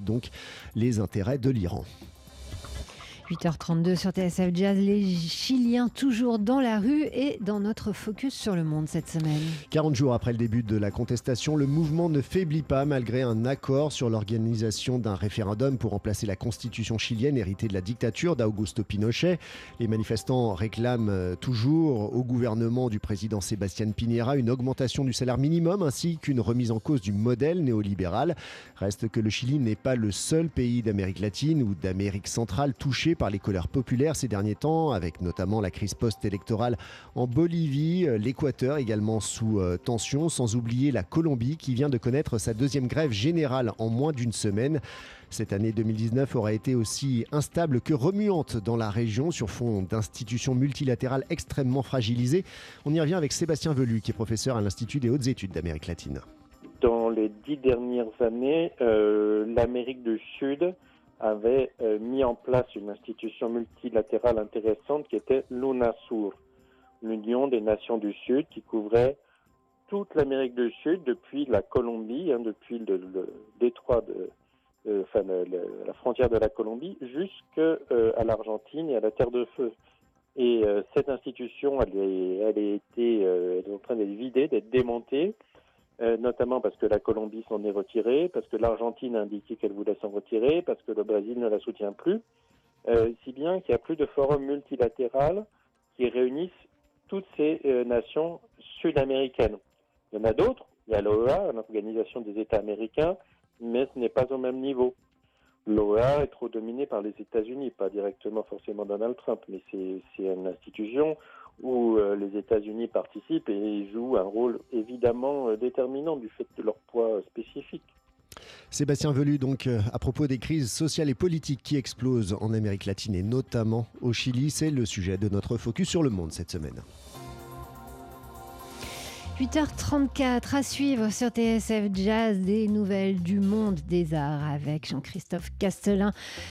donc les intérêts de l'Iran. 8h32 sur TSF Jazz, les Chiliens toujours dans la rue et dans notre focus sur le monde cette semaine. 40 jours après le début de la contestation, le mouvement ne faiblit pas malgré un accord sur l'organisation d'un référendum pour remplacer la constitution chilienne héritée de la dictature d'Augusto Pinochet. Les manifestants réclament euh, toujours au gouvernement du président Sébastien Piñera une augmentation du salaire minimum ainsi qu'une remise en cause du modèle néolibéral. Reste que le Chili n'est pas le seul pays d'Amérique latine ou d'Amérique centrale touché par les colères populaires ces derniers temps, avec notamment la crise post-électorale en Bolivie, euh, l'Équateur également sous euh, tension, sans oublier la Colombie qui vient de connaître sa deuxième grève générale en moins d'une semaine. Cette année 2019 aura été aussi instable que remuante dans la région sur fond d'institutions multilatérales extrêmement fragilisées. On y revient avec Sébastien Velu, qui est professeur à l'Institut des hautes études d'Amérique latine. Dans les dix dernières années, euh, l'Amérique du Sud avait euh, mis en place une institution multilatérale intéressante qui était l'UNASUR, l'Union des Nations du Sud, qui couvrait toute l'Amérique du Sud, depuis la Colombie, hein, depuis le, détroit de, euh, enfin la frontière de la Colombie, jusqu'à euh, l'Argentine et à la Terre de Feu. Et cette institution, elle est, elle, est été, elle est en train d'être vidée, d'être démontée. Euh, notamment parce que la Colombie s'en est retirée, parce que l'Argentine a indiqué qu'elle voulait s'en retirer, parce que le Brésil ne la soutient plus, euh, si bien qu'il n'y a plus de forum multilatéral qui réunissent toutes ces euh, nations sud-américaines. Il y en a d'autres, il y a l'OEA, l'Organisation des États américains, mais ce n'est pas au même niveau. L'OEA est trop dominée par les États-Unis, pas directement forcément Donald Trump, mais c'est une institution où euh, les États-Unis participent et jouent un rôle évidemment euh, déterminant du fait de leur poids euh, spécifique. Sébastien Velu, donc, à propos des crises sociales et politiques qui explosent en Amérique latine et notamment au Chili, c'est le sujet de notre focus sur le monde cette semaine. 8h34 à suivre sur TSF Jazz des nouvelles du monde des arts avec Jean-Christophe Castelin.